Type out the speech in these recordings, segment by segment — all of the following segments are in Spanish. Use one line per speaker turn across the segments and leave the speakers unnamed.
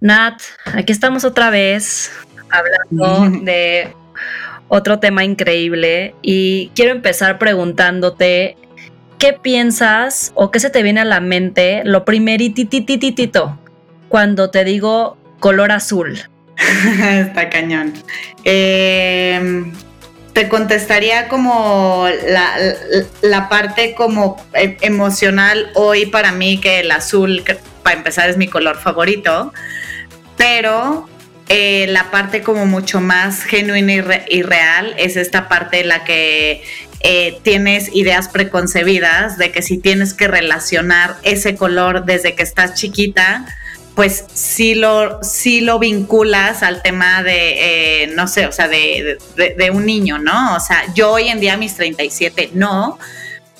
Nat, aquí estamos otra vez hablando de otro tema increíble y quiero empezar preguntándote qué piensas o qué se te viene a la mente lo primerititititito cuando te digo color azul.
Está cañón. Em, te contestaría como la, la, parte como e, emocional hoy para mí que el azul, para empezar, es mi color favorito pero eh, la parte como mucho más genuina y, real es esta parte en la que eh, tienes ideas preconcebidas de que si tienes que relacionar ese color desde que estás chiquita, pues sí lo, sí lo vinculas al tema de, eh, no sé, o sea, de, de, un niño, ¿no? O sea, yo hoy en día, mis 37, no,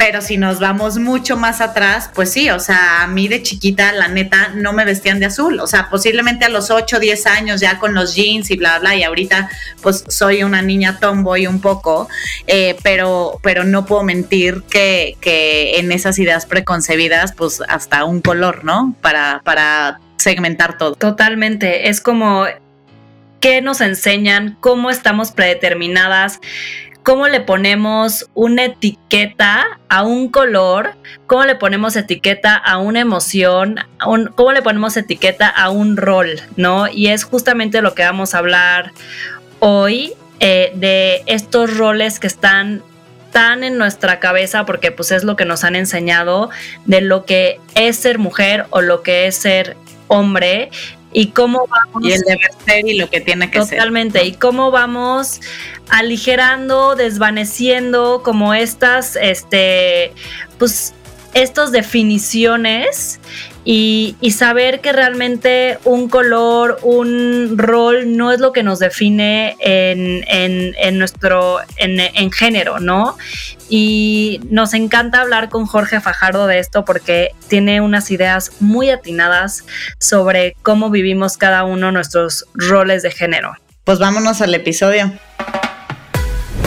pero si nos vamos mucho más atrás, pues sí, o sea, a mí de chiquita, la neta, no me vestían de azul. O sea, posiblemente a los 8, 10 años ya con los jeans y bla, bla, y ahorita pues soy una niña tomboy un poco, eh, pero, pero no puedo mentir que, que en esas ideas preconcebidas, pues hasta un color, ¿no? Para, para segmentar todo.
Totalmente, es como qué nos enseñan, cómo estamos predeterminadas cómo le ponemos una etiqueta a un color, cómo le ponemos etiqueta a una emoción, cómo le ponemos etiqueta a un rol, ¿no? Y es justamente lo que vamos a hablar hoy eh, de estos roles que están tan en nuestra cabeza porque pues es lo que nos han enseñado de lo que es ser mujer o lo que es ser hombre y cómo vamos
y el deber ser y lo que tiene que
ser. Totalmente. Y cómo vamos aligerando desvaneciendo como estas este pues estas definiciones y, saber que realmente un color, un rol no es lo que nos define en, nuestro, en, género, ¿no? Y nos encanta hablar con Jorge Fajardo de esto porque tiene unas ideas muy atinadas sobre cómo vivimos cada uno nuestros roles de género.
Pues vámonos al episodio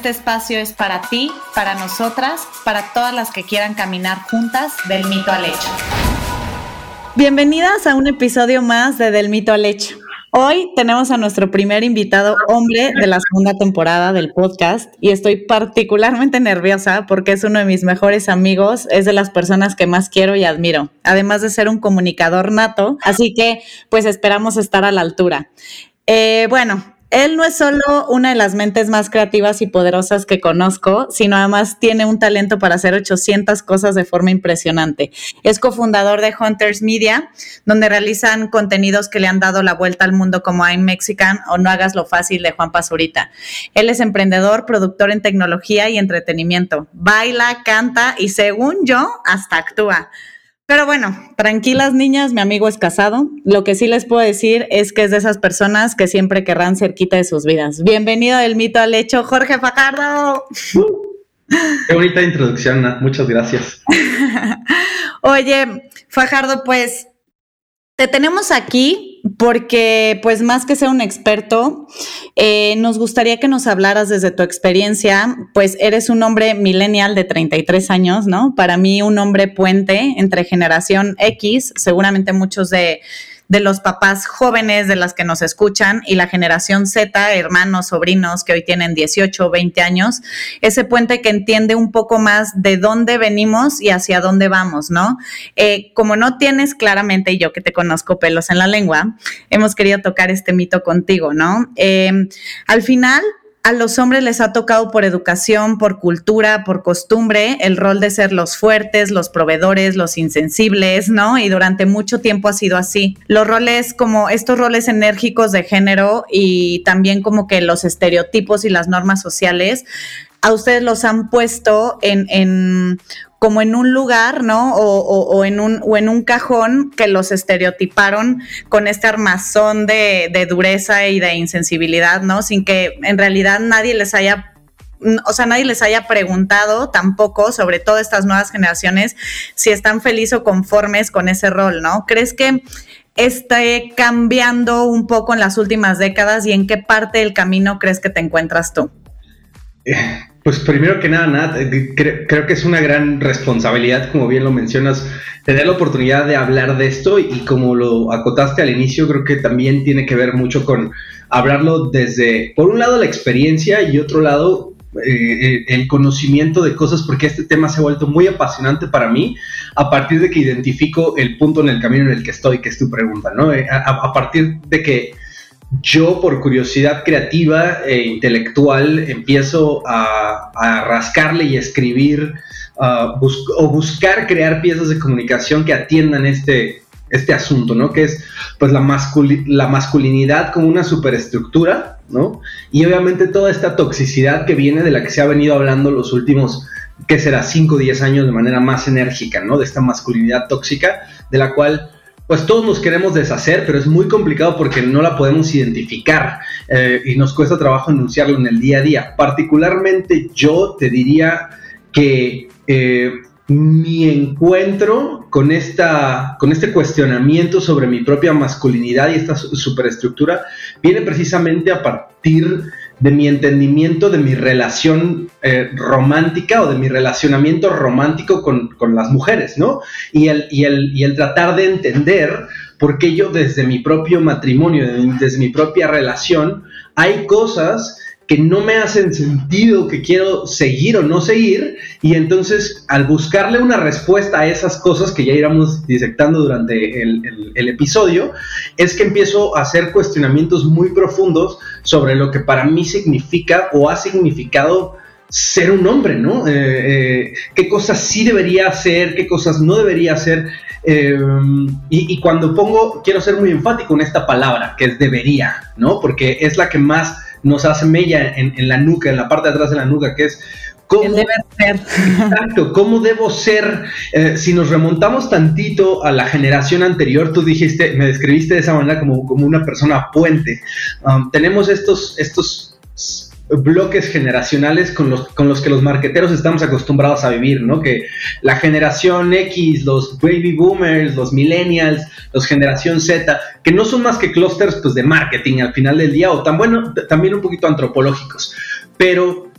Este espacio es para ti, para nosotras, para todas las que quieran caminar juntas del mito al hecho.
Bienvenidas a un episodio más de Del mito al hecho. Hoy tenemos a nuestro primer invitado hombre de la segunda temporada del podcast y estoy particularmente nerviosa porque es uno de mis mejores amigos, es de las personas que más quiero y admiro, además de ser un comunicador nato, así que pues esperamos estar a la altura. Eh, bueno, él no es solo una de las mentes más creativas y poderosas que conozco, sino además tiene un talento para hacer 800 cosas de forma impresionante. Es cofundador de Hunters Media, donde realizan contenidos que le han dado la vuelta al mundo como I'm Mexican o No hagas lo fácil de Juan Pazurita. Él es emprendedor, productor en tecnología y entretenimiento. Baila, canta y según yo, hasta actúa. Pero bueno, tranquilas niñas, mi amigo es casado. Lo que sí les puedo decir es que es de esas personas que siempre querrán cerquita de sus vidas. Bienvenido del mito al hecho, Jorge Fajardo.
Qué bonita introducción, muchas gracias.
Oye, Fajardo, pues te tenemos aquí porque, pues más que ser un experto, eh, nos gustaría que nos hablaras desde tu experiencia, pues eres un hombre millennial de 33 años, ¿no? Para mí un hombre puente entre generación X, seguramente muchos de de los papás jóvenes de las que nos escuchan y la generación Z, hermanos, sobrinos que hoy tienen 18 o 20 años, ese puente que entiende un poco más de dónde venimos y hacia dónde vamos, ¿no? Eh, como no tienes claramente, y yo que te conozco pelos en la lengua, hemos querido tocar este mito contigo, ¿no? Eh, al final, a los hombres les ha tocado por educación, por cultura, por costumbre, el rol de ser los fuertes, los proveedores, los insensibles, ¿no? Y durante mucho tiempo ha sido así. Los roles como estos roles enérgicos de género y también como que los estereotipos y las normas sociales, a ustedes los han puesto en, en como en un lugar, ¿no? O, en, un, o en un cajón que los estereotiparon con este armazón de, de dureza y de insensibilidad, ¿no? Sin que en realidad nadie les haya o sea, nadie les haya preguntado tampoco, sobre todo estas nuevas generaciones, si están felices o conformes con ese rol, ¿no? ¿Crees que esté cambiando un poco en las últimas décadas y en qué parte del camino crees que te encuentras tú?
Eh, pues primero que nada, nada eh, creo, que es una gran responsabilidad, como bien lo mencionas, tener la oportunidad de hablar de esto y como lo acotaste al inicio, creo que también tiene que ver mucho con hablarlo desde, por un lado, la experiencia y otro lado, eh, el conocimiento de cosas, porque este tema se ha vuelto muy apasionante para mí a partir de que identifico el punto en el camino en el que estoy, que es tu pregunta, ¿no? Eh, a, partir de que yo por curiosidad creativa e intelectual empiezo a, rascarle y escribir o buscar crear piezas de comunicación que atiendan este, este asunto, ¿no? Que es pues la, la masculinidad como una superestructura, ¿no? Y obviamente toda esta toxicidad que viene de la que se ha venido hablando los últimos, ¿qué será? 5 o 10 años de manera más enérgica, ¿no? De esta masculinidad tóxica, de la cual pues todos nos queremos deshacer, pero es muy complicado porque no la podemos identificar eh, y nos cuesta trabajo enunciarlo en el día a día. Particularmente yo te diría que eh, mi encuentro con, esta, con este cuestionamiento sobre mi propia masculinidad y esta superestructura viene precisamente a partir de mi entendimiento de mi relación eh, romántica o de mi relacionamiento romántico con, las mujeres, ¿no? Y el, y, el, y el tratar de entender por qué yo desde mi propio matrimonio, desde mi propia relación, hay cosas que no me hacen sentido, que quiero seguir o no seguir, y entonces al buscarle una respuesta a esas cosas que ya íbamos disectando durante el, episodio, es que empiezo a hacer cuestionamientos muy profundos sobre lo que para mí significa o ha significado ser un hombre, ¿no? Eh, eh, ¿Qué cosas sí debería hacer? ¿Qué cosas no debería hacer? Eh, y, y, cuando pongo, quiero ser muy enfático en esta palabra, que es debería, ¿no? Porque es la que más nos hace mella en, la nuca, en la parte de atrás de la nuca, que es
¿Cómo, ser.
Exacto, ¿cómo debo ser? Eh, si nos remontamos tantito a la generación anterior, tú dijiste, me describiste de esa manera como, como una persona puente. Um, tenemos estos, estos bloques generacionales con los, con los que los marqueteros estamos acostumbrados a vivir, ¿no? Que la generación X, los baby boomers, los millennials, los generación Z, que no son más que clústeres pues, de marketing al final del día, o tan bueno, también un poquito antropológicos. Pero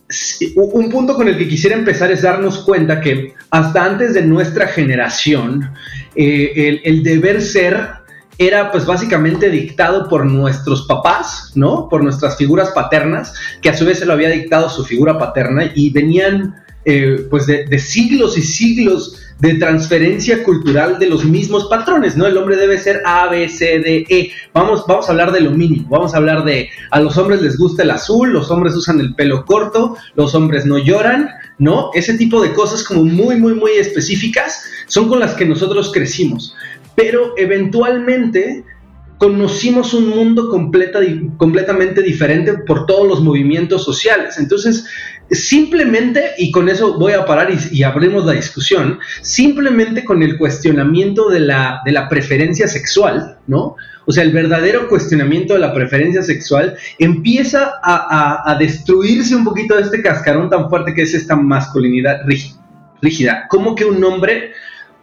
un punto con el que quisiera empezar es darnos cuenta que hasta antes de nuestra generación, eh, el, deber ser era pues básicamente dictado por nuestros papás, ¿no? Por nuestras figuras paternas, que a su vez se lo había dictado su figura paterna y venían eh, pues de, siglos y siglos de transferencia cultural de los mismos patrones, ¿no? El hombre debe ser A, B, C, D, E. Vamos, vamos a hablar de lo mínimo, vamos a hablar de a los hombres les gusta el azul, los hombres usan el pelo corto, los hombres no lloran, ¿no? Ese tipo de cosas como muy, muy, muy específicas son con las que nosotros crecimos pero eventualmente conocimos un mundo completamente diferente por todos los movimientos sociales. Entonces, simplemente, y con eso voy a parar y, abrimos la discusión, simplemente con el cuestionamiento de la, de la preferencia sexual, ¿no? O sea, el verdadero cuestionamiento de la preferencia sexual empieza a, a destruirse un poquito de este cascarón tan fuerte que es esta masculinidad rígida. ¿Cómo que un hombre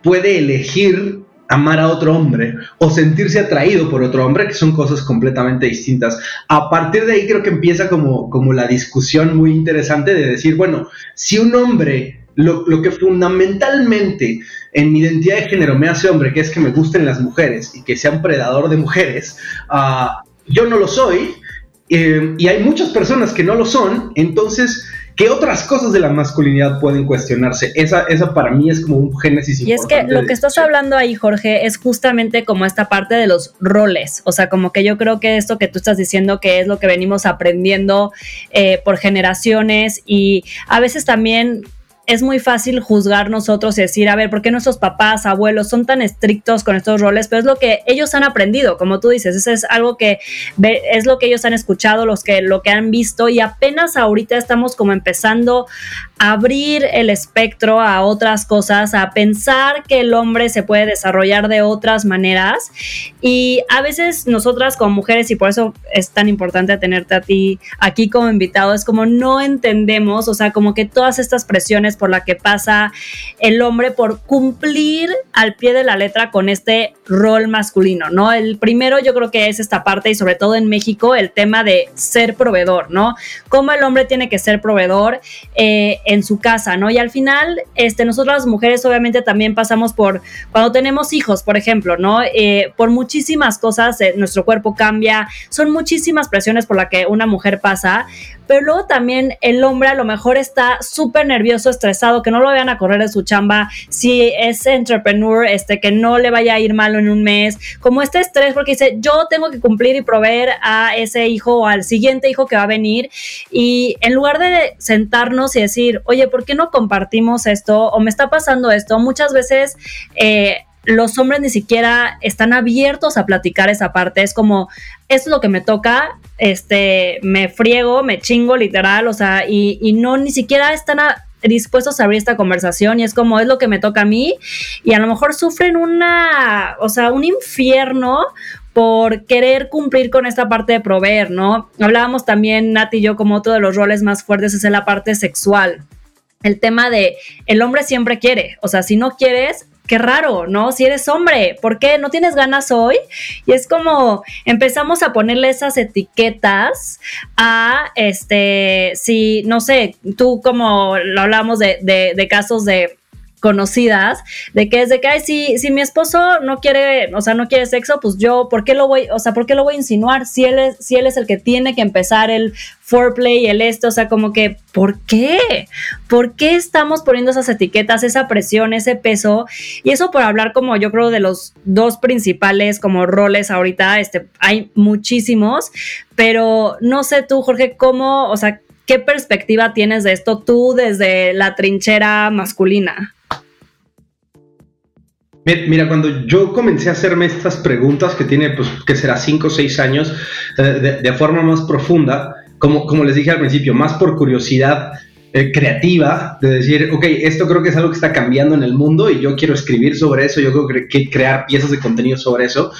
puede elegir amar a otro hombre o sentirse atraído por otro hombre, que son cosas completamente distintas. A partir de ahí creo que empieza como, como la discusión muy interesante de decir, bueno, si un hombre, lo, que fundamentalmente en mi identidad de género me hace hombre, que es que me gusten las mujeres y que sea un predador de mujeres, ah, yo no lo soy, eh, y hay muchas personas que no lo son, entonces ¿Qué otras cosas de la masculinidad pueden cuestionarse? Esa, esa para mí es como un génesis
y importante. Y es que lo que estás hablando ahí, Jorge, es justamente como esta parte de los roles. O sea, como que yo creo que esto que tú estás diciendo que es lo que venimos aprendiendo eh, por generaciones y a veces también es muy fácil juzgar nosotros y decir, a ver, ¿por qué nuestros papás, abuelos son tan estrictos con estos roles? Pero es lo que ellos han aprendido, como tú dices, eso es algo que es lo que ellos han escuchado, los que, lo que han visto y apenas ahorita estamos como empezando a abrir el espectro a otras cosas, a pensar que el hombre se puede desarrollar de otras maneras y a veces nosotras como mujeres, y por eso es tan importante tenerte a ti aquí como invitado, es como no entendemos, o sea, como que todas estas presiones por la que pasa el hombre por cumplir al pie de la letra con este rol masculino, ¿no? El primero yo creo que es esta parte y sobre todo en México el tema de ser proveedor, ¿no? Cómo el hombre tiene que ser proveedor eh, en su casa, ¿no? Y al final, este, nosotros las mujeres obviamente también pasamos por, cuando tenemos hijos, por ejemplo, ¿no? Eh, por muchísimas cosas, eh, nuestro cuerpo cambia, son muchísimas presiones por la que una mujer pasa, pero luego también el hombre a lo mejor está súper nervioso, estresado, que no lo vayan a correr de su chamba, si es entrepreneur, este, que no le vaya a ir malo en un mes, como este estrés porque dice, yo tengo que cumplir y proveer a ese hijo o al siguiente hijo que va a venir y en lugar de sentarnos y decir, oye, ¿por qué no compartimos esto? O me está pasando esto, muchas veces... Eh, los hombres ni siquiera están abiertos a platicar esa parte. Es como, es lo que me toca, este, me friego, me chingo literal, o sea, y, no ni siquiera están dispuestos a abrir esta conversación y es como es lo que me toca a mí y a lo mejor sufren una, o sea, un infierno por querer cumplir con esta parte de proveer, ¿no? Hablábamos también, Nati y yo, como otro de los roles más fuertes es en la parte sexual. El tema de el hombre siempre quiere, o sea, si no quieres, qué raro, ¿no? Si eres hombre, ¿por qué no tienes ganas hoy? Y es como empezamos a ponerle esas etiquetas a, este, si, no sé, tú como lo hablamos de, de casos de conocidas de que es de que ay si si mi esposo no quiere o sea no quiere sexo pues yo por qué lo voy o sea por qué lo voy a insinuar si él es si él es el que tiene que empezar el foreplay el esto o sea como que por qué por qué estamos poniendo esas etiquetas esa presión ese peso y eso por hablar como yo creo de los dos principales como roles ahorita este hay muchísimos pero no sé tú Jorge cómo o sea ¿Qué perspectiva tienes de esto tú desde la trinchera masculina?
Mira, cuando yo comencé a hacerme estas preguntas que tiene, pues, que será cinco o seis años, eh, de, forma más profunda, como, como les dije al principio, más por curiosidad eh, creativa, de decir, ok, esto creo que es algo que está cambiando en el mundo y yo quiero escribir sobre eso, yo creo que crear piezas de contenido sobre eso.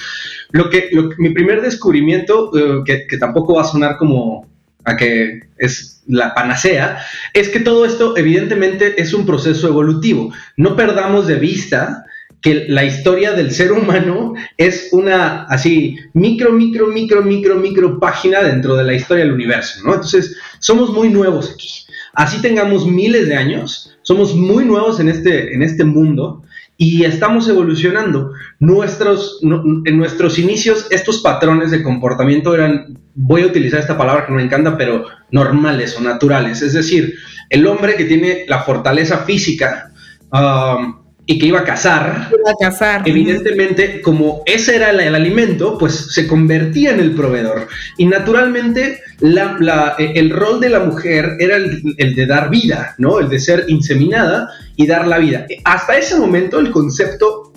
Lo que, mi primer descubrimiento, eh, que, que tampoco va a sonar como a que es la panacea, es que todo esto evidentemente es un proceso evolutivo. No perdamos de vista que la historia del ser humano es una así micro, micro, micro, micro, micro página dentro de la historia del universo, ¿no? Entonces, somos muy nuevos aquí. Así tengamos miles de años, somos muy nuevos en este, en este mundo y estamos evolucionando. Nuestros, en nuestros inicios, estos patrones de comportamiento eran, voy a utilizar esta palabra que me encanta, pero normales o naturales. Es decir, el hombre que tiene la fortaleza física, um, y que iba a cazar,
iba a cazar.
evidentemente, como ese era el, alimento, pues se convertía en el proveedor. Y naturalmente, la, el rol de la mujer era el, de dar vida, ¿no? El de ser inseminada y dar la vida. Hasta ese momento, el concepto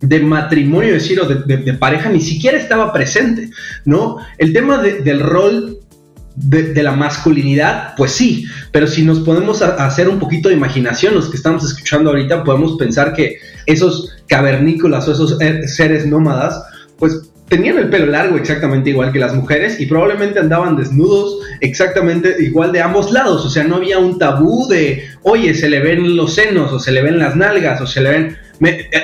de matrimonio, decir, o de, pareja, ni siquiera estaba presente, ¿no? El tema del rol de, la masculinidad, pues sí, pero si nos podemos hacer un poquito de imaginación, los que estamos escuchando ahorita, podemos pensar que esos cavernícolas o esos er, seres nómadas, pues tenían el pelo largo exactamente igual que las mujeres y probablemente andaban desnudos exactamente igual de ambos lados, o sea, no había un tabú de, oye, se le ven los senos o se le ven las nalgas o se le ven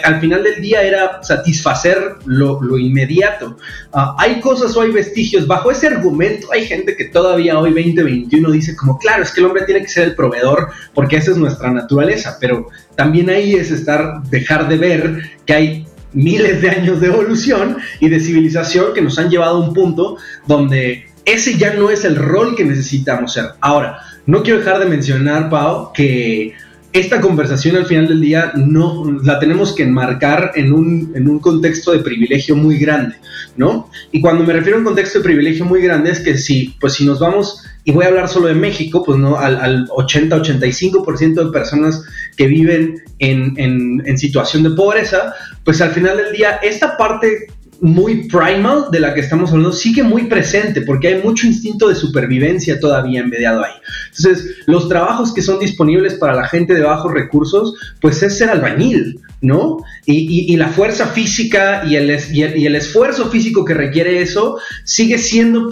al final del día era satisfacer lo, inmediato. Ah, hay cosas o hay vestigios. Bajo ese argumento hay gente que todavía hoy 2021 dice como, claro, es que el hombre tiene que ser el proveedor porque esa es nuestra naturaleza, pero también ahí es estar, dejar de ver que hay miles de años de evolución y de civilización que nos han llevado a un punto donde ese ya no es el rol que necesitamos ser. Ahora, no quiero dejar de mencionar, Pau, que esta conversación al final del día no la tenemos que enmarcar en un, en un, contexto de privilegio muy grande, ¿no? Y cuando me refiero a un contexto de privilegio muy grande es que si, pues si nos vamos y voy a hablar solo de México, pues no, al, al 80-85% de personas que viven en, en, en situación de pobreza, pues al final del día, esta parte muy primal de la que estamos hablando sigue muy presente porque hay mucho instinto de supervivencia todavía embediado ahí. Entonces, los trabajos que son disponibles para la gente de bajos recursos, pues es ser albañil, ¿no? Y, la fuerza física y el, y el, esfuerzo físico que requiere eso sigue siendo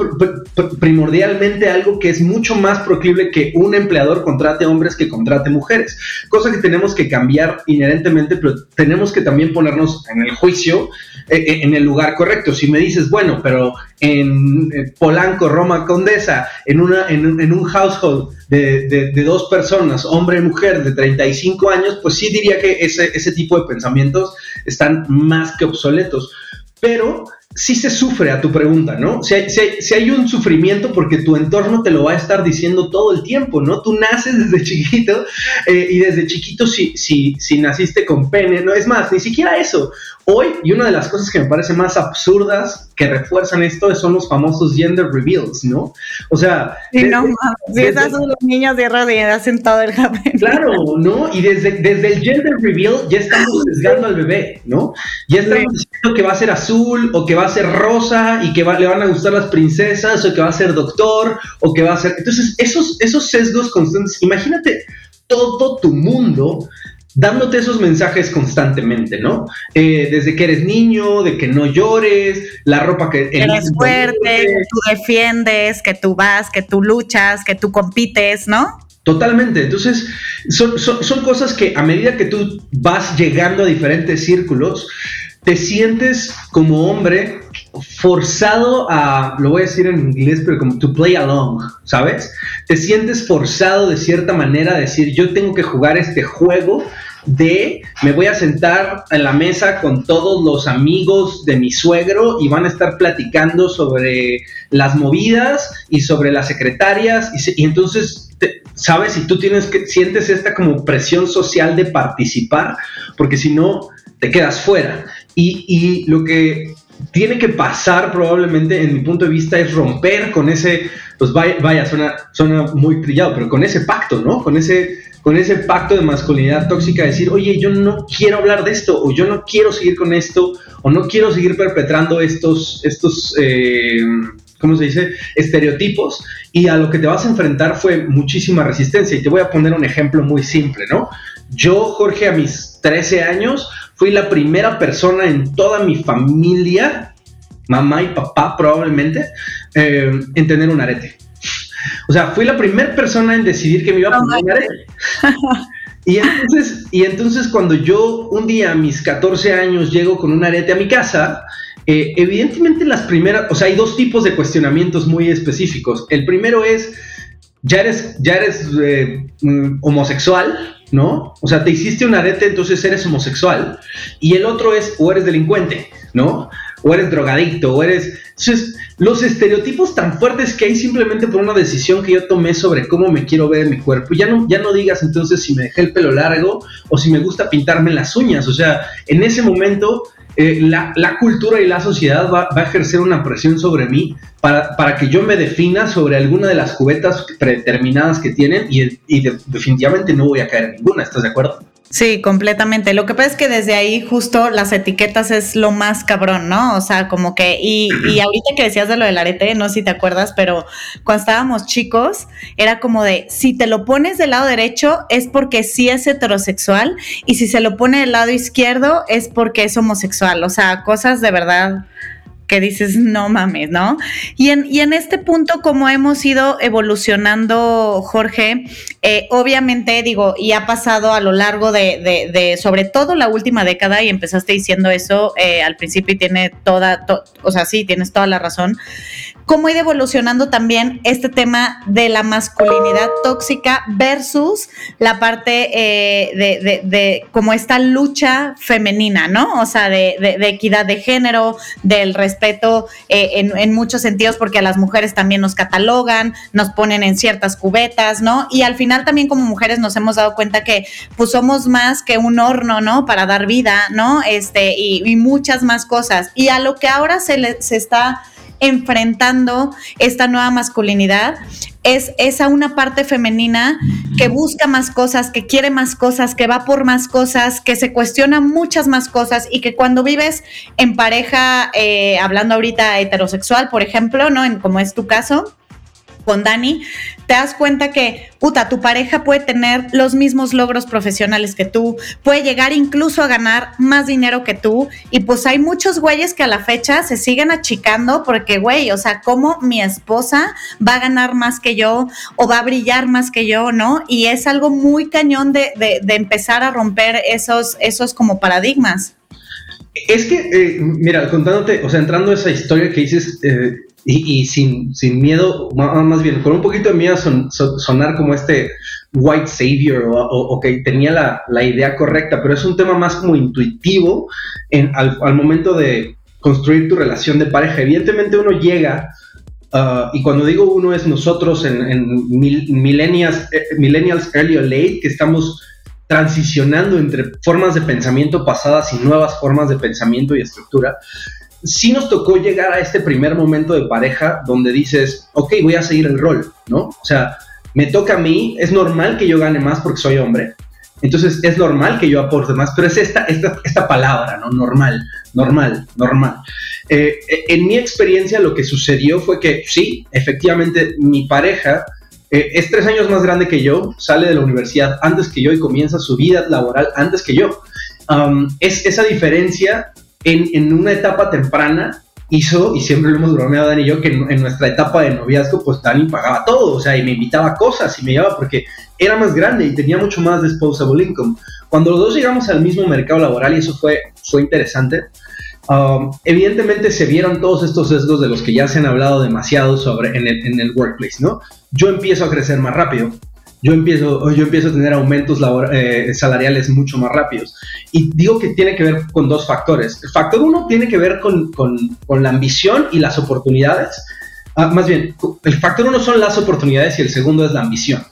primordialmente algo que es mucho más proclive que un empleador contrate hombres que contrate mujeres. Cosa que tenemos que cambiar inherentemente, pero tenemos que también ponernos en el juicio, eh, eh, en el lugar correcto. Si me dices, bueno, pero en Polanco, Roma Condesa, en, una, en, un household de, dos personas, hombre y mujer de 35 años, pues sí diría que ese, ese tipo de pensamientos están más que obsoletos. Pero sí se sufre a tu pregunta, ¿no? Si hay, si, hay, un sufrimiento porque tu entorno te lo va a estar diciendo todo el tiempo, ¿no? Tú naces desde chiquito eh, y desde chiquito si, si, si naciste con pene, no es más, ni siquiera eso. Hoy, y una de las cosas que me parece más absurdas que refuerzan esto son los famosos gender reveals, ¿no? O sea...
Sí, no si esas son los niños de hacen todo el cabello.
Claro, ¿no? Y desde, desde el gender reveal ya estamos sesgando al bebé, ¿no? Ya estamos diciendo que va a ser azul o que va a ser rosa y que le van a gustar las princesas o que va a ser doctor o que va a ser... Entonces, esos, esos sesgos constantes, imagínate todo tu mundo dándote esos mensajes constantemente, ¿no? Eh, desde que eres niño, de que no llores, la ropa que...
Eres fuerte, que tú defiendes, que tú vas, que tú luchas, que tú compites, ¿no?
Totalmente. Entonces, son, son, cosas que a medida que tú vas llegando a diferentes círculos, te sientes como hombre forzado a, lo voy a decir en inglés, pero como to play along, ¿sabes? Te sientes forzado de cierta manera a decir, yo tengo que jugar este juego de me voy a sentar en la mesa con todos los amigos de mi suegro y van a estar platicando sobre las movidas y sobre las secretarias y, entonces sabes si tú tienes que sientes esta como presión social de participar porque si no te quedas fuera y, y lo que tiene que pasar probablemente en mi punto de vista es romper con ese pues vaya, vaya suena, muy trillado pero con ese pacto no con ese con ese pacto de masculinidad tóxica, decir, oye, yo no quiero hablar de esto, o yo no quiero seguir con esto, o no quiero seguir perpetrando estos, estos eh, ¿cómo se dice?, estereotipos, y a lo que te vas a enfrentar fue muchísima resistencia. Y te voy a poner un ejemplo muy simple, ¿no? Yo, Jorge, a mis 13 años, fui la primera persona en toda mi familia, mamá y papá probablemente, eh, en tener un arete. O sea, fui la primera persona en decidir que me iba a poner un arete. Y entonces, y entonces cuando yo un día a mis 14 años llego con un arete a mi casa, eh, evidentemente las primeras, o sea, hay dos tipos de cuestionamientos muy específicos. El primero es, ya eres, ya eres eh, mm, homosexual, ¿no? O sea, te hiciste un arete, entonces eres homosexual. Y el otro es, o eres delincuente, ¿no? O eres drogadicto, o eres... Entonces, los estereotipos tan fuertes que hay simplemente por una decisión que yo tomé sobre cómo me quiero ver en mi cuerpo. Ya no, ya no digas entonces si me dejé el pelo largo o si me gusta pintarme las uñas. O sea, en ese momento eh, la, cultura y la sociedad va, a ejercer una presión sobre mí para, para, que yo me defina sobre alguna de las cubetas predeterminadas que tienen y, definitivamente no voy a caer en ninguna. ¿Estás de acuerdo?
Sí, completamente. Lo que pasa es que desde ahí justo las etiquetas es lo más cabrón, ¿no? O sea, como que, y, y ahorita que decías de lo del arete, no sé si te acuerdas, pero cuando estábamos chicos, era como de, si te lo pones del lado derecho es porque sí es heterosexual y si se lo pone del lado izquierdo es porque es homosexual. O sea, cosas de verdad que dices, no mames, ¿no? Y en, y en este punto, como hemos ido evolucionando, Jorge, eh, obviamente digo, y ha pasado a lo largo de, de, sobre todo la última década, y empezaste diciendo eso eh, al principio y tiene toda, o sea, sí, tienes toda la razón, cómo ha ido evolucionando también este tema de la masculinidad tóxica versus la parte eh, de, de, como esta lucha femenina, ¿no? O sea, de, equidad de género, del respeto eh, en, muchos sentidos, porque a las mujeres también nos catalogan, nos ponen en ciertas cubetas, ¿no? Y al final también como mujeres nos hemos dado cuenta que pues somos más que un horno, ¿no? Para dar vida, ¿no? Este, y, y muchas más cosas. Y a lo que ahora se, le, se está enfrentando esta nueva masculinidad es esa una parte femenina que busca más cosas, que quiere más cosas, que va por más cosas, que se cuestiona muchas más cosas y que cuando vives en pareja, eh, hablando ahorita heterosexual, por ejemplo, ¿no? En, como es tu caso, con Dani, te das cuenta que, puta, tu pareja puede tener los mismos logros profesionales que tú, puede llegar incluso a ganar más dinero que tú, y pues hay muchos güeyes que a la fecha se siguen achicando porque, güey, o sea, ¿cómo mi esposa va a ganar más que yo o va a brillar más que yo, no? Y es algo muy cañón de, empezar a romper esos, esos como paradigmas.
Es que, eh, mira, contándote, o sea, entrando a esa historia que dices, eh, y, sin, sin, miedo, más bien, con un poquito de miedo son, sonar como este white savior o, que tenía la, la, idea correcta, pero es un tema más como intuitivo en, al, al, momento de construir tu relación de pareja. Evidentemente uno llega, uh, y cuando digo uno es nosotros en, en millennials, eh, millennials early or late, que estamos transicionando entre formas de pensamiento pasadas y nuevas formas de pensamiento y estructura sí nos tocó llegar a este primer momento de pareja donde dices, ok, voy a seguir el rol, ¿no? O sea, me toca a mí, es normal que yo gane más porque soy hombre, entonces es normal que yo aporte más, pero es esta, esta, esta palabra, ¿no? Normal, normal, normal. Eh, en mi experiencia lo que sucedió fue que sí, efectivamente mi pareja eh, es tres años más grande que yo, sale de la universidad antes que yo y comienza su vida laboral antes que yo. Es esa diferencia en, una etapa temprana hizo, y siempre lo hemos bromeado Dani y yo, que en, nuestra etapa de noviazgo, pues Dani pagaba todo, o sea, y me invitaba a cosas y me llevaba porque era más grande y tenía mucho más disposable income. Cuando los dos llegamos al mismo mercado laboral, y eso fue, fue interesante, um, evidentemente se vieron todos estos sesgos de los que ya se han hablado demasiado sobre en el, en el workplace, ¿no? Yo empiezo a crecer más rápido, yo empiezo, yo empiezo a tener aumentos eh, salariales mucho más rápidos. Y digo que tiene que ver con dos factores. El factor uno tiene que ver con, con, la ambición y las oportunidades. Ah, más bien, el factor uno son las oportunidades y el segundo es la ambición.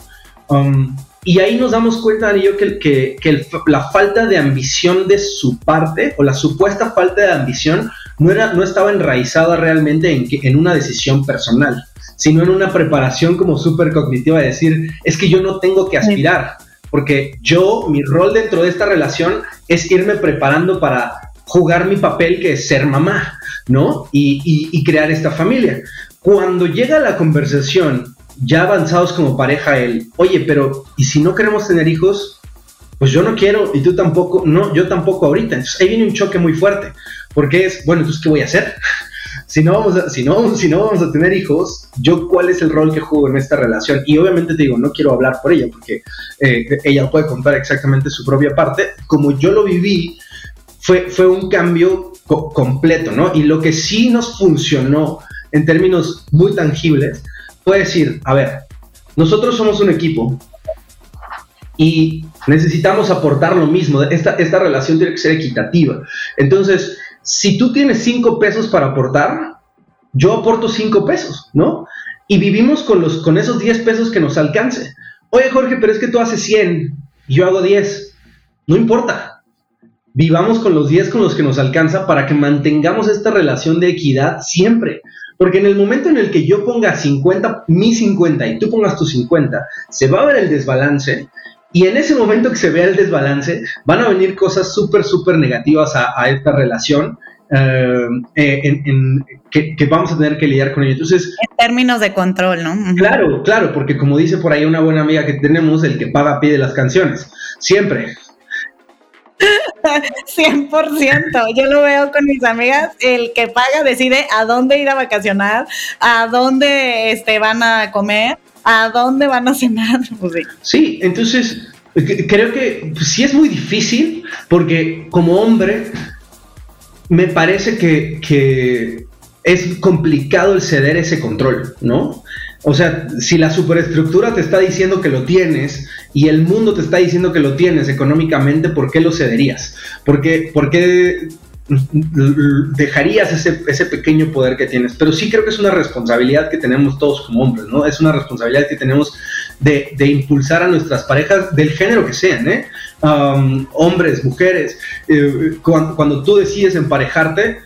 Um, y ahí nos damos cuenta, Dani, yo, que, que, que la falta de ambición de su parte, o la supuesta falta de ambición, no, era, no estaba enraizada realmente en, en una decisión personal sino en una preparación como súper cognitiva de decir, es que yo no tengo que aspirar, porque yo, mi rol dentro de esta relación es irme preparando para jugar mi papel que es ser mamá, ¿no? Y, crear esta familia. Cuando llega la conversación, ya avanzados como pareja, él, oye, pero ¿y si no queremos tener hijos? Pues yo no quiero y tú tampoco, no, yo tampoco ahorita. Entonces ahí viene un choque muy fuerte, porque es, bueno, entonces, ¿qué voy a hacer? Si no vamos a, si no, si no vamos a tener hijos, yo cuál es el rol que juego en esta relación. Y obviamente te digo, no quiero hablar por ella, porque eh, ella puede contar exactamente su propia parte. Como yo lo viví, fue, fue un cambio completo, ¿no? Y lo que sí nos funcionó en términos muy tangibles fue decir, a ver, nosotros somos un equipo y necesitamos aportar lo mismo. Esta, esta relación tiene que ser equitativa. Entonces, si tú tienes cinco pesos para aportar, yo aporto cinco pesos, ¿no? Y vivimos con, los, con esos 10 pesos que nos alcance. Oye, Jorge, pero es que tú haces 100 y yo hago 10. No importa. Vivamos con los 10 con los que nos alcanza para que mantengamos esta relación de equidad siempre. Porque en el momento en el que yo ponga 50, mi 50 y tú pongas tu 50, se va a ver el desbalance y en ese momento que se vea el desbalance, van a venir cosas súper, súper negativas a, esta relación eh, eh, que, vamos a tener que lidiar con ello. Entonces,
en términos de control, ¿no?
Claro, claro, porque como dice por ahí una buena amiga que tenemos, el que paga pide las canciones. Siempre.
100%. Yo lo veo con mis amigas. El que paga decide a dónde ir a vacacionar, a dónde este, van a comer ¿a dónde van a cenar? Pues
sí. entonces creo que sí es muy difícil porque como hombre me parece que, que es complicado el ceder ese control, ¿no? O sea, si la superestructura te está diciendo que lo tienes y el mundo te está diciendo que lo tienes económicamente, ¿por qué lo cederías? ¿Por qué, por qué dejarías ese, ese, pequeño poder que tienes. Pero sí creo que es una responsabilidad que tenemos todos como hombres, ¿no? Es una responsabilidad que tenemos de, de impulsar a nuestras parejas del género que sean, ¿eh? Um, hombres, mujeres. Eh, cuando, cuando, tú decides emparejarte,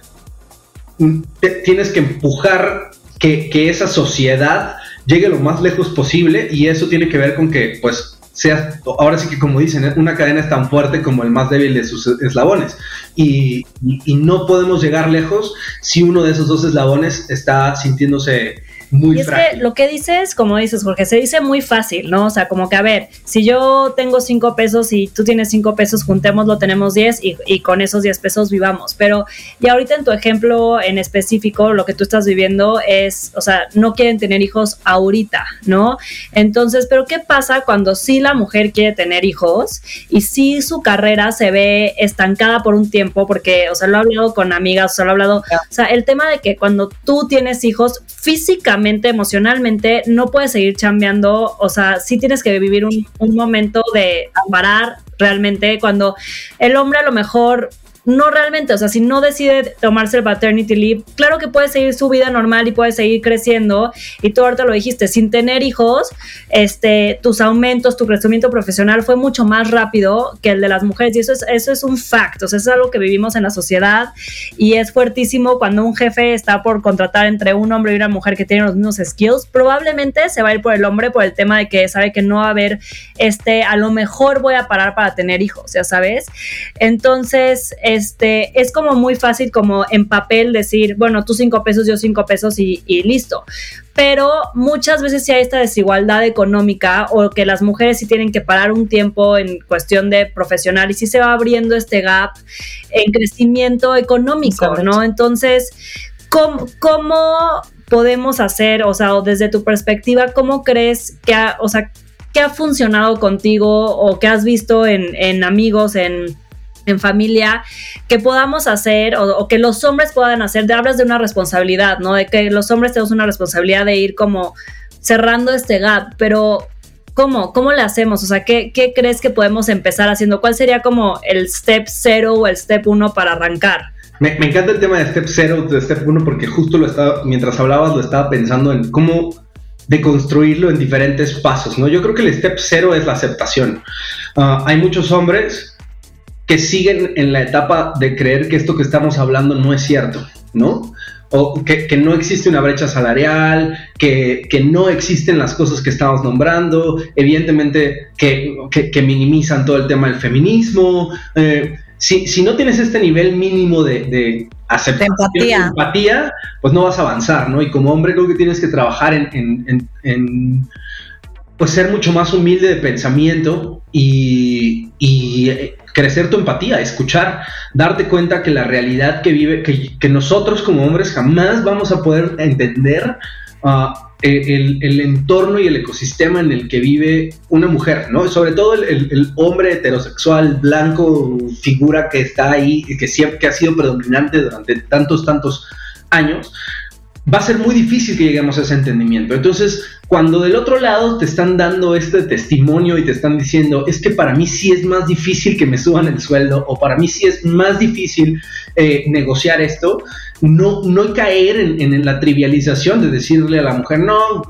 tienes que empujar que, que esa sociedad llegue lo más lejos posible y eso tiene que ver con que, pues, sea, ahora sí que como dicen, una cadena es tan fuerte como el más débil de sus eslabones. Y, no podemos llegar lejos si uno de esos dos eslabones está sintiéndose y es que
lo que dices, como dices, Jorge, se dice muy fácil, ¿no? O sea, como que a ver, si yo tengo cinco pesos y tú tienes cinco pesos, juntémoslo, tenemos diez y, y con esos diez pesos vivamos. Pero ya ahorita en tu ejemplo en específico, lo que tú estás viviendo es, o sea, no quieren tener hijos ahorita, ¿no? Entonces, pero ¿qué pasa cuando sí la mujer quiere tener hijos y sí su carrera se ve estancada por un tiempo? Porque, o sea, lo he hablado con amigas, o sea, lo he hablado, o sea, el tema de que cuando tú tienes hijos, físicamente emocionalmente, no puedes seguir chambeando, o sea, sí tienes que vivir un, un momento de parar realmente cuando el hombre a lo mejor no realmente, o sea, si no decide tomarse el paternity leave, claro que puede seguir su vida normal y puede seguir creciendo. Y tú ahorita lo dijiste, sin tener hijos, este, tus aumentos, tu crecimiento profesional fue mucho más rápido que el de las mujeres. Y eso es, eso es un fact, o sea, es algo que vivimos en la sociedad y es fuertísimo cuando un jefe está por contratar entre un hombre y una mujer que tienen los mismos skills. Probablemente se va a ir por el hombre por el tema de que sabe que no va a haber, este, a lo mejor voy a parar para tener hijos, ya sabes. Entonces, este, es como muy fácil como en papel decir, bueno, tú cinco pesos, yo cinco pesos y, listo. Pero muchas veces sí hay esta desigualdad económica o que las mujeres sí tienen que parar un tiempo en cuestión de profesional y sí se va abriendo este gap en crecimiento económico, ¿no? Entonces, ¿cómo, ¿cómo, podemos hacer, o sea, desde tu perspectiva, cómo crees que ha, o sea, qué ha funcionado contigo o qué has visto en, en amigos, en en familia, que podamos hacer o, que los hombres puedan hacer, de, hablas de una responsabilidad, ¿no? De que los hombres tenemos una responsabilidad de ir como cerrando este gap, pero ¿cómo? ¿Cómo le hacemos? O sea, ¿qué, ¿qué, crees que podemos empezar haciendo? ¿Cuál sería como el step cero o el step uno para arrancar?
Me, encanta el tema de step cero, de step uno, porque justo lo estaba, mientras hablabas, lo estaba pensando en cómo deconstruirlo en diferentes pasos, ¿no? Yo creo que el step cero es la aceptación. Ah, hay muchos hombres que siguen en la etapa de creer que esto que estamos hablando no es cierto, ¿no? O que, no existe una brecha salarial, que, no existen las cosas que estamos nombrando, evidentemente que, minimizan todo el tema del feminismo. Eh, si, no tienes este nivel mínimo de, de aceptación, empatía. empatía. pues no vas a avanzar, ¿no? Y como hombre creo que tienes que trabajar en, en, pues ser mucho más humilde de pensamiento y, y crecer tu empatía, escuchar, darte cuenta que la realidad que vive, que, nosotros como hombres jamás vamos a poder entender ah, e, el, entorno y el ecosistema en el que vive una mujer, ¿no? Sobre todo el, hombre heterosexual, blanco, figura que está ahí, que siempre que ha sido predominante durante tantos, tantos años, va a ser muy difícil que lleguemos a ese entendimiento. Entonces, cuando del otro lado te están dando este testimonio y te están diciendo, es que para mí sí es más difícil que me suban el sueldo o para mí sí es más difícil eh, negociar esto, no, no caer en, la trivialización de decirle a la mujer, no,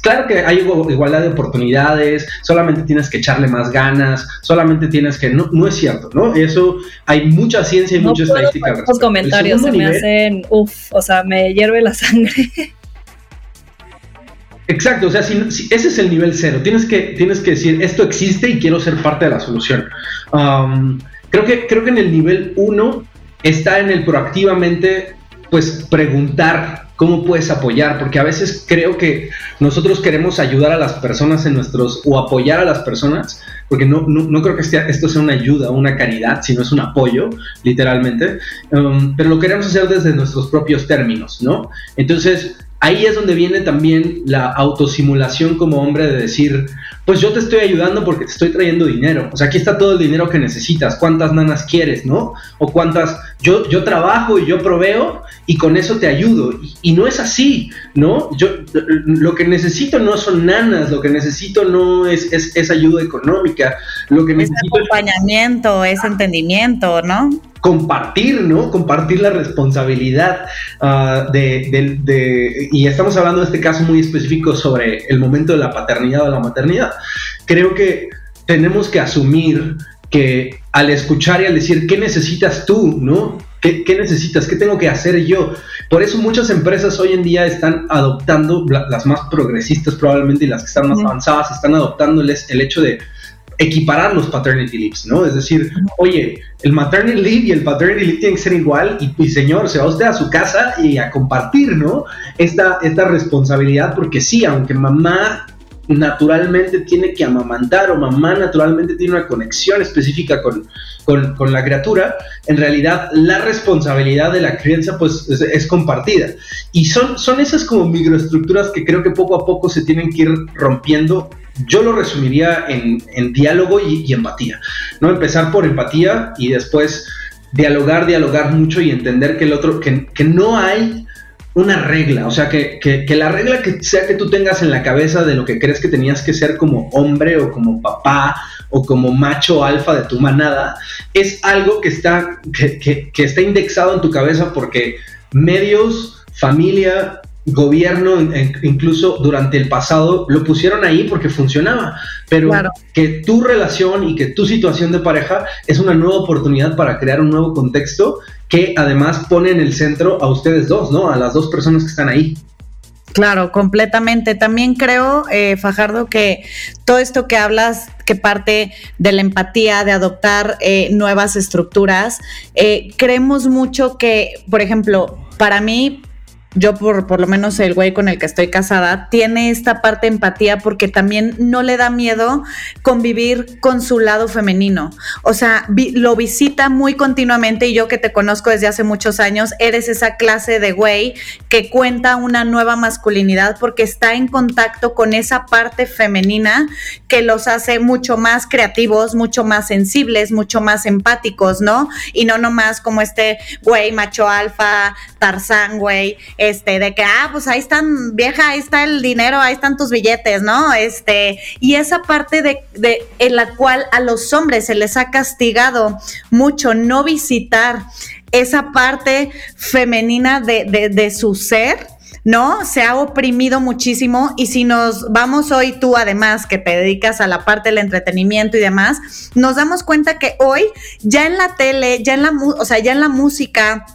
claro que hay igualdad de oportunidades, solamente tienes que echarle más ganas, solamente tienes que, no, no es cierto, ¿no? Eso hay mucha ciencia y mucha estadística.
Los comentarios se me hacen, uff, o sea, me hierve la sangre.
Exacto, o sea, si, ese es el nivel cero, tienes que, tienes que decir, esto existe y quiero ser parte de la solución. Um, creo, que, creo que en el nivel uno está en el proactivamente, pues, preguntar cómo puedes apoyar, porque a veces creo que nosotros queremos ayudar a las personas en nuestros, o apoyar a las personas, porque no, no, creo que esto sea una ayuda, una caridad, sino es un apoyo, literalmente, um, pero lo queremos hacer desde nuestros propios términos, ¿no? Entonces, ahí es donde viene también la autosimulación como hombre de decir, pues yo te estoy ayudando porque te estoy trayendo dinero. O sea, aquí está todo el dinero que necesitas. ¿Cuántas nanas quieres, no? O cuántas, yo, yo trabajo y yo proveo y con eso te ayudo. Y, no es así, ¿no? Yo lo que necesito no son nanas, lo que necesito no es, es, ayuda económica. Lo que es necesito
acompañamiento, es entendimiento, ¿no?
compartir, ¿no? Compartir la responsabilidad ah, de, y estamos hablando de este caso muy específico sobre el momento de la paternidad o la maternidad. Creo que tenemos que asumir que al escuchar y al decir, ¿qué necesitas tú, ¿no? ¿Qué, necesitas? ¿Qué tengo que hacer yo? Por eso muchas empresas hoy en día están adoptando, las más progresistas probablemente y las que están más avanzadas, están adoptando el, el hecho de equiparar los paternity leaves, ¿no? Es decir, oye, el maternity leave y el paternity leave tienen que ser igual y, señor, se va usted a su casa y a compartir, ¿no? Esta, esta responsabilidad, porque sí, aunque mamá naturalmente tiene que amamantar o mamá naturalmente tiene una conexión específica con, con, la criatura, en realidad la responsabilidad de la crianza pues es, compartida. Y son, son esas como microestructuras que creo que poco a poco se tienen que ir rompiendo yo lo resumiría en, diálogo y, empatía, ¿no? Empezar por empatía y después dialogar, dialogar mucho y entender que el otro, que, no hay una regla, o sea, que, la regla que sea que tú tengas en la cabeza de lo que crees que tenías que ser como hombre o como papá o como macho alfa de tu manada, es algo que está, que está indexado en tu cabeza porque medios, familia, gobierno, incluso durante el pasado, lo pusieron ahí porque funcionaba. Pero que tu relación y que tu situación de pareja es una nueva oportunidad para crear un nuevo contexto que además pone en el centro a ustedes dos, ¿no? A las dos personas que están ahí.
Claro, completamente. También creo, eh, Fajardo, que todo esto que hablas, que parte de la empatía, de adoptar eh, nuevas estructuras, eh, creemos mucho que, por ejemplo, para mí, yo por, por lo menos el güey con el que estoy casada, tiene esta parte de empatía porque también no le da miedo convivir con su lado femenino. O sea, lo visita muy continuamente y yo que te conozco desde hace muchos años, eres esa clase de güey que cuenta una nueva masculinidad porque está en contacto con esa parte femenina que los hace mucho más creativos, mucho más sensibles, mucho más empáticos, ¿no? Y no nomás como este güey macho alfa, Tarzán, güey este, de que, ah, pues ahí están, vieja, ahí está el dinero, ahí están tus billetes, ¿no? Este, y esa parte de, de en la cual a los hombres se les ha castigado mucho no visitar esa parte femenina de, de, de su ser, ¿no? Se ha oprimido muchísimo y si nos vamos hoy tú además que te dedicas a la parte del entretenimiento y demás, nos damos cuenta que hoy ya en la tele, ya en la, o sea, ya en la música,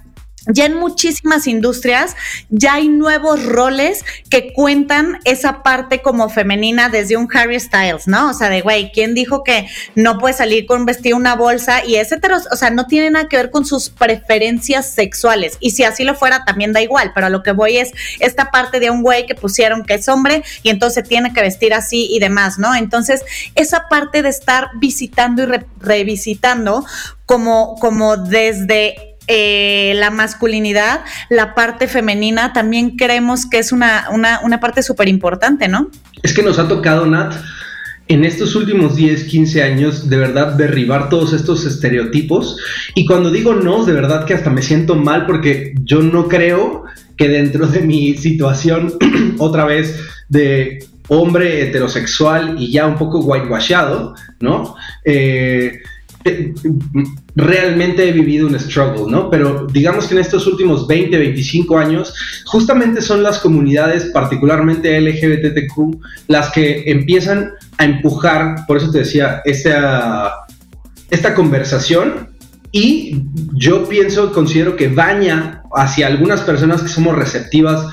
ya en muchísimas industrias ya hay nuevos roles que cuentan esa parte como femenina desde un Harry Styles, ¿no? O sea, de güey, ¿quién dijo que no puede salir con un vestido, una bolsa y ese o sea, no tiene nada que ver con sus preferencias sexuales. Y si así lo fuera, también da igual, pero a lo que voy es esta parte de un güey que pusieron que es hombre y entonces tiene que vestir así y demás, ¿no? Entonces, esa parte de estar visitando y revisitando como, como desde eh, la masculinidad, la parte femenina, también creemos que es una, una, parte súper importante, ¿no?
Es que nos ha tocado, Nat, en estos últimos 10, 15 años, de verdad, derribar todos estos estereotipos. Y cuando digo no, de verdad que hasta me siento mal porque yo no creo que dentro de mi situación, otra vez, de hombre heterosexual y ya un poco whitewashado, ¿no? Eh, realmente he vivido un struggle, ¿no? Pero digamos que en estos últimos 20, 25 años, justamente son las comunidades, particularmente LGBTQ, las que empiezan a empujar, por eso te decía, esta, esta conversación y yo pienso, considero que baña hacia algunas personas que somos receptivas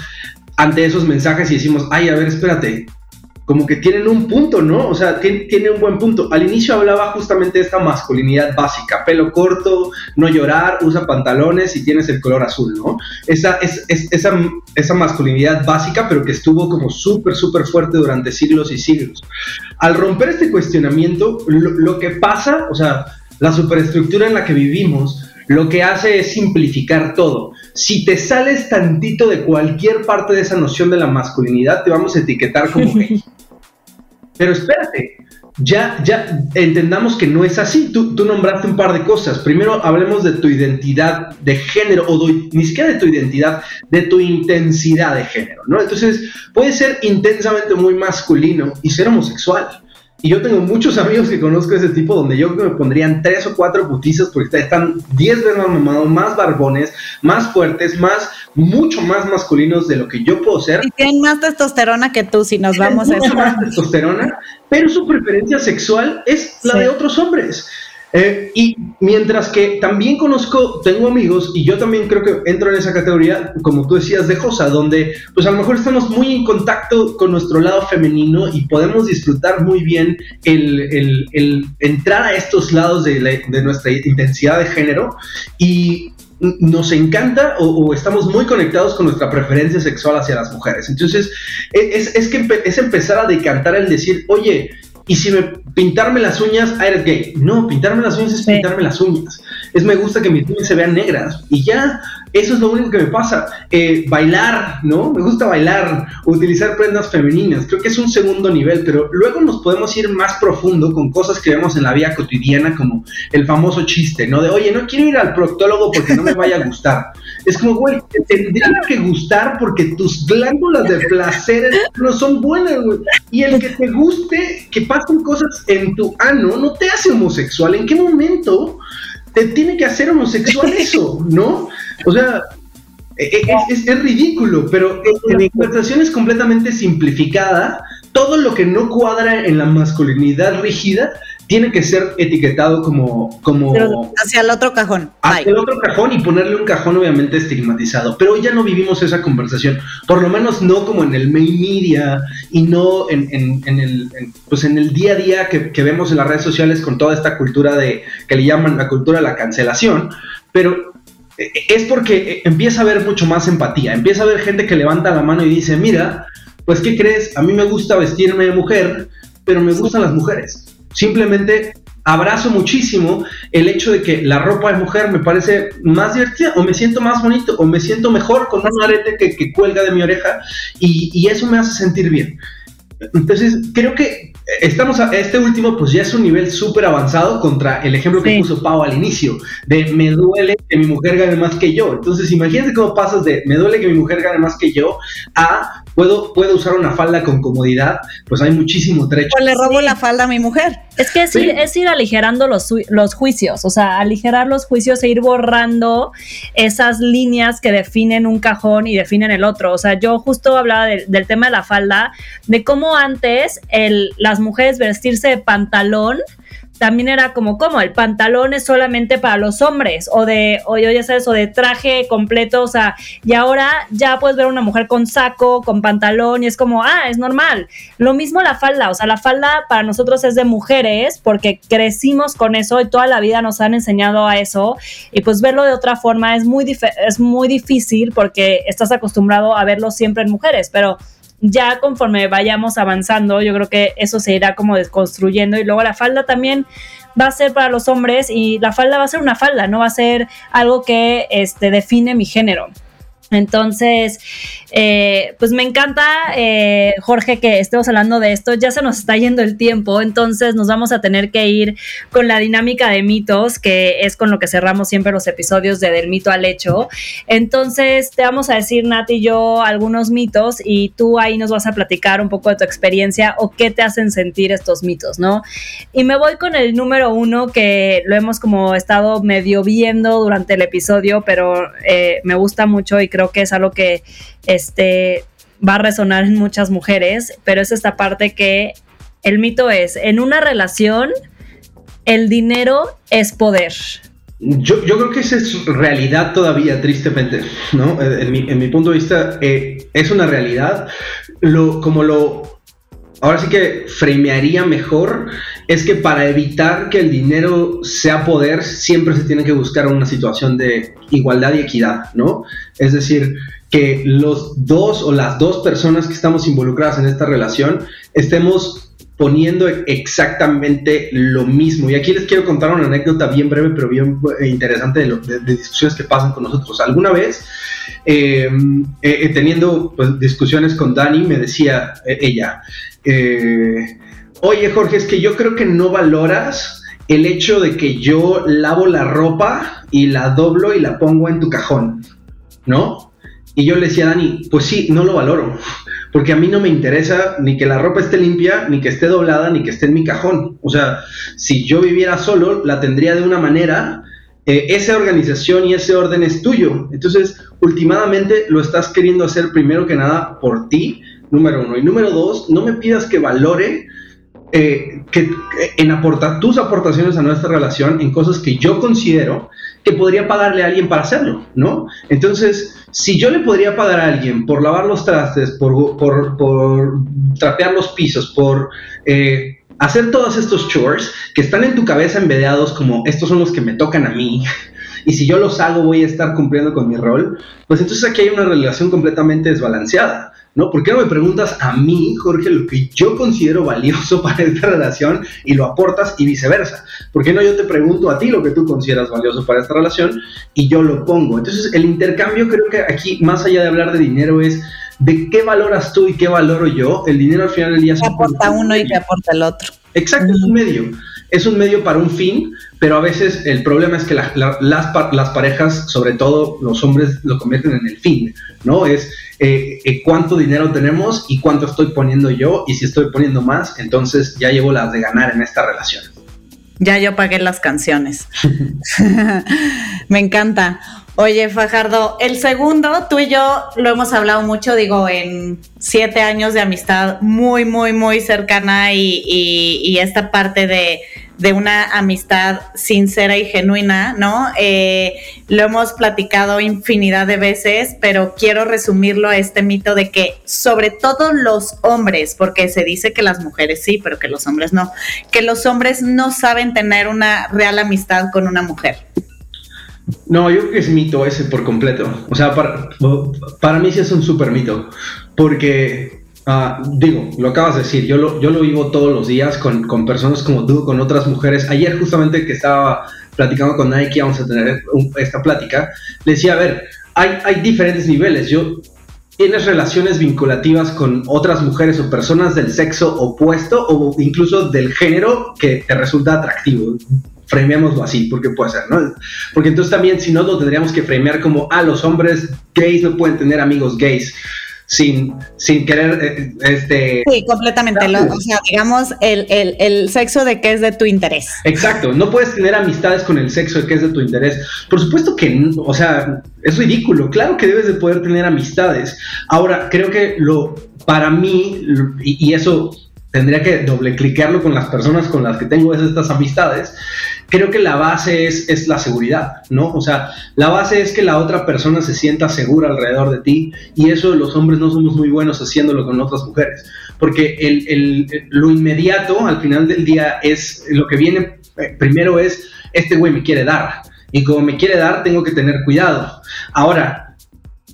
ante esos mensajes y decimos, ay, a ver, espérate, como que tienen un punto, ¿no? O sea, tiene, un buen punto. Al inicio hablaba justamente de esta masculinidad básica, pelo corto, no llorar, usa pantalones y tienes el color azul, ¿no? Esa, es, esa, esa masculinidad básica, pero que estuvo como súper, súper fuerte durante siglos y siglos. Al romper este cuestionamiento, lo, lo que pasa, o sea, la superestructura en la que vivimos, lo que hace es simplificar todo. Si te sales tantito de cualquier parte de esa noción de la masculinidad, te vamos a etiquetar como gay. Pero espérate, ya, ya entendamos que no es así. Tú, tú, nombraste un par de cosas. Primero hablemos de tu identidad de género, o ni siquiera de tu identidad, de tu intensidad de género, ¿no? Entonces, puede ser intensamente muy masculino y ser homosexual. Y yo tengo muchos amigos que conozco ese tipo donde yo me pondrían tres o cuatro putizas porque están diez veces más mamados, más barbones, más fuertes, más, mucho más masculinos de lo que yo puedo ser.
Y tienen más testosterona que tú si nos vamos a
eso. más testosterona, pero su preferencia sexual es la de otros hombres. Eh, y mientras que también conozco, tengo amigos, y yo también creo que entro en esa categoría, como tú decías, de Josa, donde pues a lo mejor estamos muy en contacto con nuestro lado femenino y podemos disfrutar muy bien el, entrar a estos lados de, nuestra intensidad de género y nos encanta o, estamos muy conectados con nuestra preferencia sexual hacia las mujeres. Entonces, e, es que es empezar a decantar el decir, oye, y si me pintarme las uñas, ah, eres gay. No, pintarme las uñas es pintarme las uñas. Es me gusta que mis uñas se vean negras. Y ya, eso es lo único que me pasa. Eh, bailar, ¿no? Me gusta bailar, utilizar prendas femeninas. Creo que es un segundo nivel, pero luego nos podemos ir más profundo con cosas que vemos en la vida cotidiana, como el famoso chiste, ¿no? De, oye, no quiero ir al proctólogo porque no me vaya a gustar. Es como, güey, te tendría que gustar porque tus glándulas de placer no son buenas, güey. Y el que te guste, que pasen cosas en tu ano, no te hace homosexual. ¿En qué momento te tiene que hacer homosexual eso, no? O sea, e, e, es, es, ridículo, pero la conversación es completamente simplificada. Todo lo que no cuadra en la masculinidad rígida tiene que ser etiquetado como... como
hacia el otro cajón.
Hacia el otro cajón y ponerle un cajón obviamente estigmatizado. Pero hoy ya no vivimos esa conversación. Por lo menos no como en el main media y no en, el, pues en el día a día que, que, vemos en las redes sociales con toda esta cultura de que le llaman la cultura de la cancelación. Pero es porque empieza a haber mucho más empatía. Empieza a haber gente que levanta la mano y dice, mira, pues ¿qué crees? A mí me gusta vestirme de mujer, pero me gustan las mujeres Simplemente abrazo muchísimo el hecho de que la ropa de mujer me parece más divertida o me siento más bonito o me siento mejor con un arete que, cuelga de mi oreja y, eso me hace sentir bien. Entonces, creo que estamos a este último, pues ya es un nivel súper avanzado contra el ejemplo que puso Pau al inicio, de me duele que mi mujer gane más que yo. Entonces, imagínate cómo pasas de me duele que mi mujer gane más que yo a puedo, puedo usar una falda con comodidad, pues hay muchísimo trecho.
O le robo la falda a mi mujer.
Es que es, ir, es ir aligerando los, los juicios, o sea, aligerar los juicios e ir borrando esas líneas que definen un cajón y definen el otro. O sea, yo justo hablaba del tema de la falda, de cómo antes el, las mujeres vestirse de pantalón también era como, como el pantalón es solamente para los hombres, o de, o ya sabes, o de traje completo, o sea, y ahora ya puedes ver una mujer con saco, con pantalón, y es como, ah, es normal. Lo mismo la falda, o sea, la falda para nosotros es de mujeres, porque crecimos con eso y toda la vida nos han enseñado a eso, y pues verlo de otra forma es muy, es muy difícil porque estás acostumbrado a verlo siempre en mujeres, pero ya conforme vayamos avanzando, yo creo que eso se irá como desconstruyendo y luego la falda también va a ser para los hombres y la falda va a ser una falda, no va a ser algo que este, define mi género. Entonces, eh, pues me encanta, eh, Jorge, que estemos hablando de esto. Ya se nos está yendo el tiempo, entonces nos vamos a tener que ir con la dinámica de mitos, que es con lo que cerramos siempre los episodios de Del mito al hecho. Entonces, te vamos a decir, Nati y yo, algunos mitos y tú ahí nos vas a platicar un poco de tu experiencia o qué te hacen sentir estos mitos, ¿no? Y me voy con el número uno, que lo hemos como estado medio viendo durante el episodio, pero eh, me gusta mucho y creo que es algo que este, va a resonar en muchas mujeres, pero es esta parte que el mito es, en una relación, el dinero es poder.
Yo, creo que esa es realidad todavía, tristemente, ¿no? En mi, punto de vista, eh, es una realidad. Lo, como lo, ahora sí que framearía mejor, es que para evitar que el dinero sea poder, siempre se tiene que buscar una situación de igualdad y equidad, ¿no? Es decir, que los dos o las dos personas que estamos involucradas en esta relación estemos poniendo exactamente lo mismo. Y aquí les quiero contar una anécdota bien breve, pero bien eh, interesante de, discusiones que pasan con nosotros. Alguna vez, eh, eh, teniendo pues, discusiones con Dani, me decía ella, oye Jorge, es que yo creo que no valoras el hecho de que yo lavo la ropa y la doblo y la pongo en tu cajón, ¿no? Y yo le decía a Dani, pues sí, no lo valoro, porque a mí no me interesa ni que la ropa esté limpia, ni que esté doblada, ni que esté en mi cajón. O sea, si yo viviera solo, la tendría de una manera, eh, esa organización y ese orden es tuyo. Entonces, últimamente lo estás queriendo hacer primero que nada por ti, número uno. Y número dos, no me pidas que valore eh, que, en aportar tus aportaciones a nuestra relación en cosas que yo considero que podría pagarle a alguien para hacerlo, ¿no? Entonces, si yo le podría pagar a alguien por lavar los trastes, por, por, trapear los pisos, por eh, hacer todos estos chores que están en tu cabeza envedeados como estos son los que me tocan a mí, y si yo los hago voy a estar cumpliendo con mi rol, pues entonces aquí hay una relación completamente desbalanceada. ¿No? ¿Por qué no me preguntas a mí, Jorge, lo que yo considero valioso para esta relación y lo aportas y viceversa? ¿Por qué no yo te pregunto a ti lo que tú consideras valioso para esta relación y yo lo pongo? Entonces, el intercambio creo que aquí, más allá de hablar de dinero, es de qué valoras tú y qué valoro yo. El dinero al final del día...
¿Qué aporta uno y qué aporta el otro?
Exacto, es un medio. Es un medio para un fin, pero a veces el problema es que las, las parejas, sobre todo los hombres, lo convierten en el fin, ¿no? Es eh, eh, cuánto dinero tenemos y cuánto estoy poniendo yo, y si estoy poniendo más, entonces ya llevo las de ganar en esta relación.
Ya yo pagué las canciones. Me encanta. Oye, Fajardo, el segundo, tú y yo lo hemos hablado mucho, digo, en siete años de amistad muy, muy, muy cercana y esta parte de, de una amistad sincera y genuina, ¿no? Eh, lo hemos platicado infinidad de veces, pero quiero resumirlo a este mito de que sobre todo los hombres, porque se dice que las mujeres sí, pero que los hombres no, que los hombres no saben tener una real amistad con una mujer.
No, yo creo que es mito ese por completo. O sea, para, para mí sí es un súper mito, porque Ah, digo, lo acabas de decir, yo lo, yo lo vivo todos los días con, con, personas como tú, con otras mujeres. Ayer justamente que estaba platicando con Nike, vamos a tener esta plática, le decía, a ver, hay, hay diferentes niveles. Yo, tienes relaciones vinculativas con otras mujeres o personas del sexo opuesto o incluso del género que te resulta atractivo. Fremeémoslo así, porque puede ser, ¿no? Porque entonces también, si no, lo tendríamos que fremear como, ah, los hombres gays no pueden tener amigos gays sin, sin querer, eh, este...
Sí, completamente, o sea, digamos, el, el, el, sexo de que es de tu interés.
Exacto, no puedes tener amistades con el sexo de que es de tu interés. Por supuesto que, o sea, es ridículo, claro que debes de poder tener amistades. Ahora, creo que lo, para mí, y, y eso tendría que doble cliquearlo con las personas con las que tengo estas amistades, creo que la base es, es, la seguridad, ¿no? O sea, la base es que la otra persona se sienta segura alrededor de ti y eso los hombres no somos muy buenos haciéndolo con otras mujeres, porque el, el, lo inmediato al final del día es, lo que viene eh, primero es, este güey me quiere dar y como me quiere dar tengo que tener cuidado. Ahora,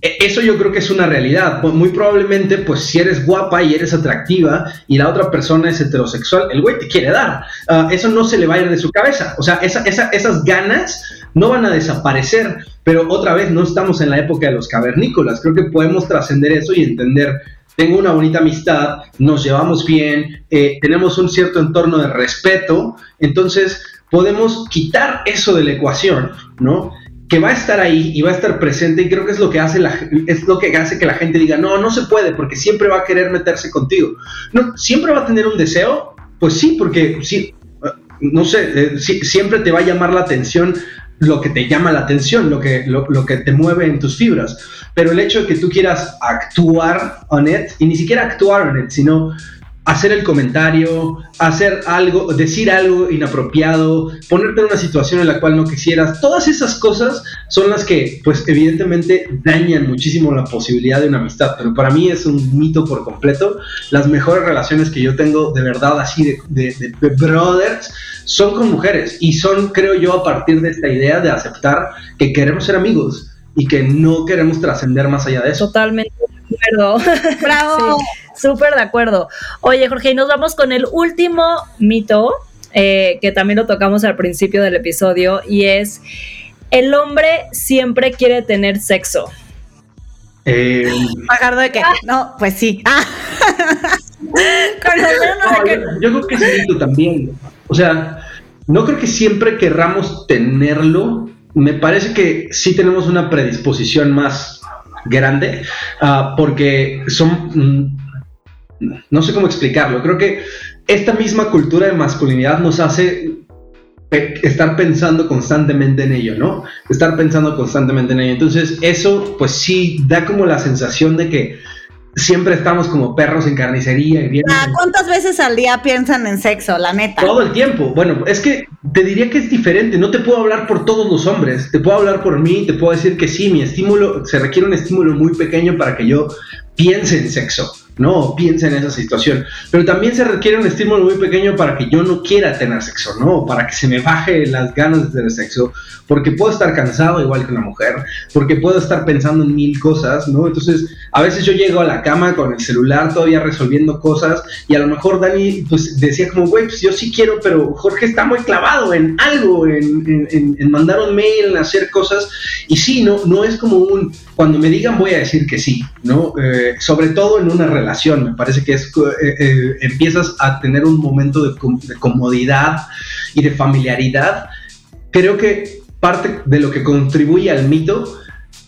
eso yo creo que es una realidad. Muy probablemente, pues si eres guapa y eres atractiva y la otra persona es heterosexual, el güey te quiere dar. Ah, eso no se le va a ir de su cabeza. O sea, esas ganas no van a desaparecer. Pero otra vez, no estamos en la época de los cavernícolas. Creo que podemos trascender eso y entender. Tengo una bonita amistad, nos llevamos bien, eh, tenemos un cierto entorno de respeto, entonces podemos quitar eso de la ecuación, ¿no? Que va a estar ahí y va a estar presente y creo que es lo que hace es lo que hace que la gente diga no no se puede porque siempre va a querer meterse contigo no siempre va a tener un deseo pues sí porque sí no sé eh, siempre te va a llamar la atención lo que te llama la atención lo que lo, lo, que te mueve en tus fibras. Pero el hecho de que tú quieras actuar on it y ni siquiera actuar on it sino hacer el comentario, hacer algo, decir algo inapropiado, ponerte en una situación en la cual no quisieras, todas esas cosas son las que, pues evidentemente dañan muchísimo la posibilidad de una amistad, pero para mí es un mito por completo. Las mejores relaciones que yo tengo de verdad así de, de, brothers son con mujeres y son, creo yo, a partir de esta idea de aceptar que queremos ser amigos y que no queremos trascender más allá de eso.
Totalmente acuerdo. Bravo. Súper de acuerdo. Oye, Jorge, y nos vamos con el último mito, eh, que también lo tocamos al principio del episodio, y es, el hombre siempre quiere tener sexo.
Eh, de qué? No, pues sí. Ah.
yo, creo que es mito también. O sea, no creo que siempre querramos tenerlo. Me parece que sí tenemos una predisposición más grande, uh, porque son mm, no sé cómo explicarlo. Creo que esta misma cultura de masculinidad nos hace estar pensando constantemente en ello, ¿no? Estar pensando constantemente en ello. Entonces, eso, pues sí, da como la sensación de que siempre estamos como perros en carnicería. Y
ah, ¿Cuántas veces al día piensan en sexo, la neta?
Todo el tiempo. Bueno, es que te diría que es diferente. No te puedo hablar por todos los hombres. Te puedo hablar por mí. Te puedo decir que sí, mi estímulo, se requiere un estímulo muy pequeño para que yo piense en sexo. ¿No? Piensa en esa situación. Pero también se requiere un estímulo muy pequeño para que yo no quiera tener sexo, ¿no? Para que se me baje las ganas de tener sexo, porque puedo estar cansado igual que una mujer, porque puedo estar pensando en mil cosas, ¿no? Entonces, a veces yo llego a la cama con el celular todavía resolviendo cosas y a lo mejor Dani, pues decía como, güey, pues yo sí quiero, pero Jorge está muy clavado en algo, en, en mandar un mail, en hacer cosas. Y sí, no, no es como un cuando me digan voy a decir que sí, ¿no? Eh, sobre todo en una relación, me parece que eh, eh, empiezas a tener un momento de, de, comodidad y de familiaridad. Creo que parte de lo que contribuye al mito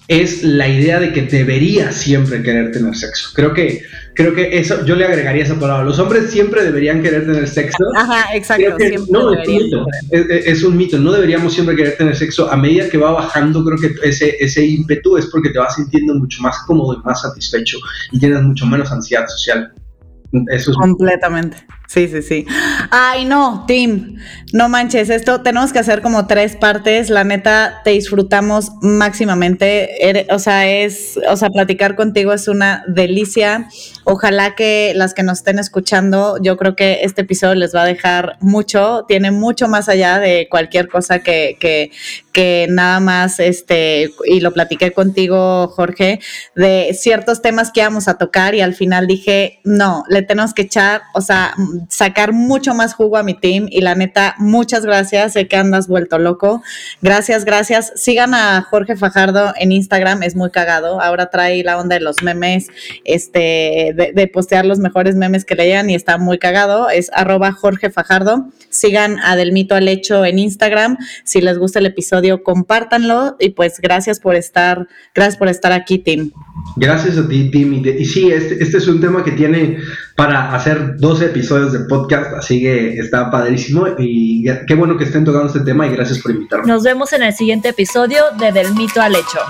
es la idea de que debería siempre querer tener sexo. Creo que, creo que eso, yo le agregaría esa palabra. Los hombres siempre deberían querer tener sexo.
Ajá, exacto.
no, es un, mito, es, un mito. No deberíamos siempre querer tener sexo. A medida que va bajando, creo que ese, ese ímpetu es porque te vas sintiendo mucho más cómodo y más satisfecho y tienes mucho menos ansiedad social.
Eso es Completamente. Sí, sí, sí. Ay, no, Tim, no manches, esto tenemos que hacer como tres partes. La neta, te disfrutamos máximamente. O sea, es, o sea, platicar contigo es una delicia. Ojalá que las que nos estén escuchando, yo creo que este episodio les va a dejar mucho. Tiene mucho más allá de cualquier cosa que, que, que nada más, este, y lo platiqué contigo, Jorge, de ciertos temas que íbamos a tocar y al final dije, no, le tenemos que echar, o sea, sacar mucho más jugo a mi team y la neta, muchas gracias, sé que andas vuelto loco. Gracias, gracias. Sigan a Jorge Fajardo en Instagram, es muy cagado. Ahora trae la onda de los memes, este, de, postear los mejores memes que leían y está muy cagado. Es arroba Jorge Fajardo. Sigan a Del Mito al Hecho en Instagram. Si les gusta el episodio, compártanlo y pues gracias por estar, gracias por estar aquí, Tim.
Gracias a ti, Tim. Y, sí, este, este es un tema que tiene para hacer 12 episodios de podcast, así que está padrísimo y qué bueno que estén tocando este tema y gracias por invitarme.
Nos vemos en el siguiente episodio de Del Mito al Hecho.